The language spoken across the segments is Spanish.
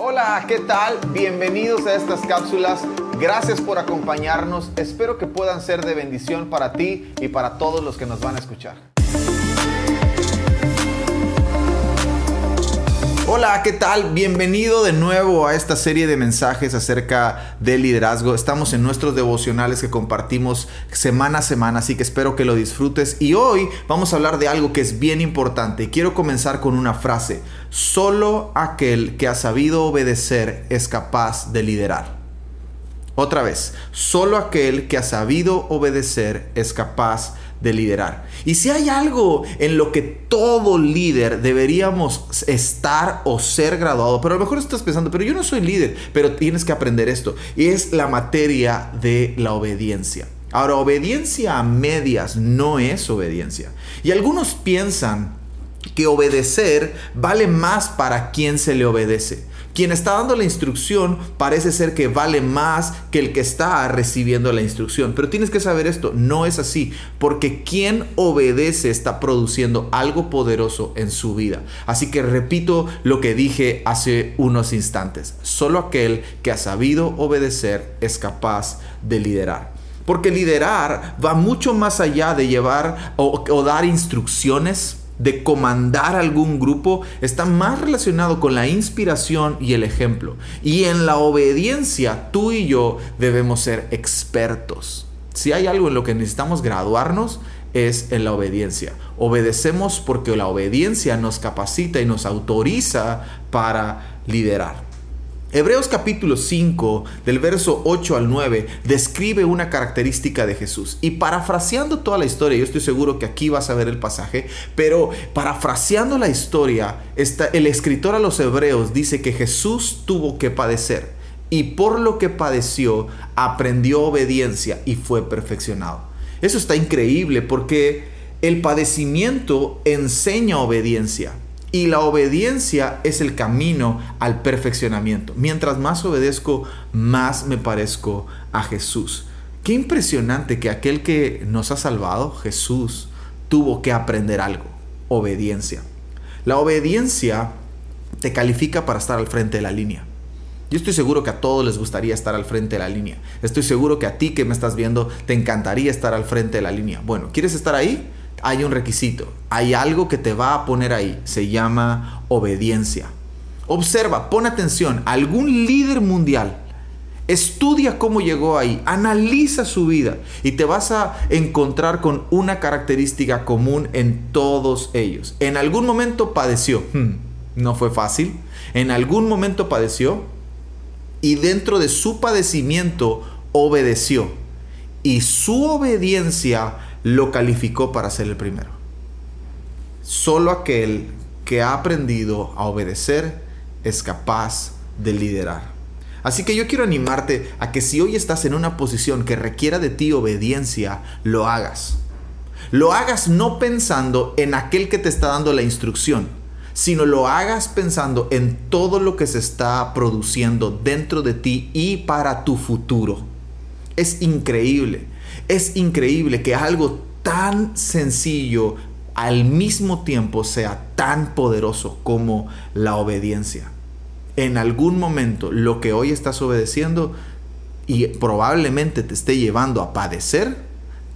Hola, ¿qué tal? Bienvenidos a estas cápsulas. Gracias por acompañarnos. Espero que puedan ser de bendición para ti y para todos los que nos van a escuchar. Hola, ¿qué tal? Bienvenido de nuevo a esta serie de mensajes acerca del liderazgo. Estamos en nuestros devocionales que compartimos semana a semana, así que espero que lo disfrutes. Y hoy vamos a hablar de algo que es bien importante. Quiero comenzar con una frase. Solo aquel que ha sabido obedecer es capaz de liderar. Otra vez, solo aquel que ha sabido obedecer es capaz de de liderar. Y si hay algo en lo que todo líder deberíamos estar o ser graduado, pero a lo mejor estás pensando, pero yo no soy líder, pero tienes que aprender esto. Y es la materia de la obediencia. Ahora, obediencia a medias no es obediencia. Y algunos piensan que obedecer vale más para quien se le obedece. Quien está dando la instrucción parece ser que vale más que el que está recibiendo la instrucción. Pero tienes que saber esto, no es así, porque quien obedece está produciendo algo poderoso en su vida. Así que repito lo que dije hace unos instantes. Solo aquel que ha sabido obedecer es capaz de liderar. Porque liderar va mucho más allá de llevar o, o dar instrucciones de comandar algún grupo está más relacionado con la inspiración y el ejemplo. Y en la obediencia tú y yo debemos ser expertos. Si hay algo en lo que necesitamos graduarnos es en la obediencia. Obedecemos porque la obediencia nos capacita y nos autoriza para liderar. Hebreos capítulo 5, del verso 8 al 9, describe una característica de Jesús. Y parafraseando toda la historia, yo estoy seguro que aquí vas a ver el pasaje, pero parafraseando la historia, está, el escritor a los Hebreos dice que Jesús tuvo que padecer. Y por lo que padeció, aprendió obediencia y fue perfeccionado. Eso está increíble porque el padecimiento enseña obediencia. Y la obediencia es el camino al perfeccionamiento. Mientras más obedezco, más me parezco a Jesús. Qué impresionante que aquel que nos ha salvado, Jesús, tuvo que aprender algo, obediencia. La obediencia te califica para estar al frente de la línea. Yo estoy seguro que a todos les gustaría estar al frente de la línea. Estoy seguro que a ti que me estás viendo te encantaría estar al frente de la línea. Bueno, ¿quieres estar ahí? Hay un requisito, hay algo que te va a poner ahí, se llama obediencia. Observa, pon atención, algún líder mundial, estudia cómo llegó ahí, analiza su vida y te vas a encontrar con una característica común en todos ellos. En algún momento padeció, hmm, no fue fácil, en algún momento padeció y dentro de su padecimiento obedeció. Y su obediencia lo calificó para ser el primero. Solo aquel que ha aprendido a obedecer es capaz de liderar. Así que yo quiero animarte a que si hoy estás en una posición que requiera de ti obediencia, lo hagas. Lo hagas no pensando en aquel que te está dando la instrucción, sino lo hagas pensando en todo lo que se está produciendo dentro de ti y para tu futuro. Es increíble es increíble que algo tan sencillo al mismo tiempo sea tan poderoso como la obediencia. En algún momento lo que hoy estás obedeciendo y probablemente te esté llevando a padecer,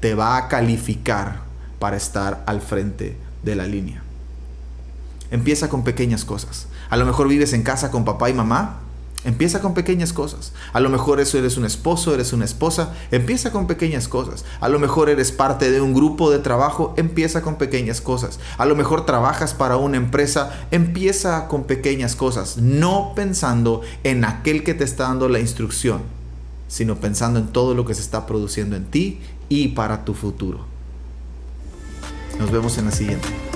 te va a calificar para estar al frente de la línea. Empieza con pequeñas cosas. A lo mejor vives en casa con papá y mamá Empieza con pequeñas cosas. A lo mejor eso eres un esposo, eres una esposa. Empieza con pequeñas cosas. A lo mejor eres parte de un grupo de trabajo. Empieza con pequeñas cosas. A lo mejor trabajas para una empresa. Empieza con pequeñas cosas. No pensando en aquel que te está dando la instrucción, sino pensando en todo lo que se está produciendo en ti y para tu futuro. Nos vemos en la siguiente.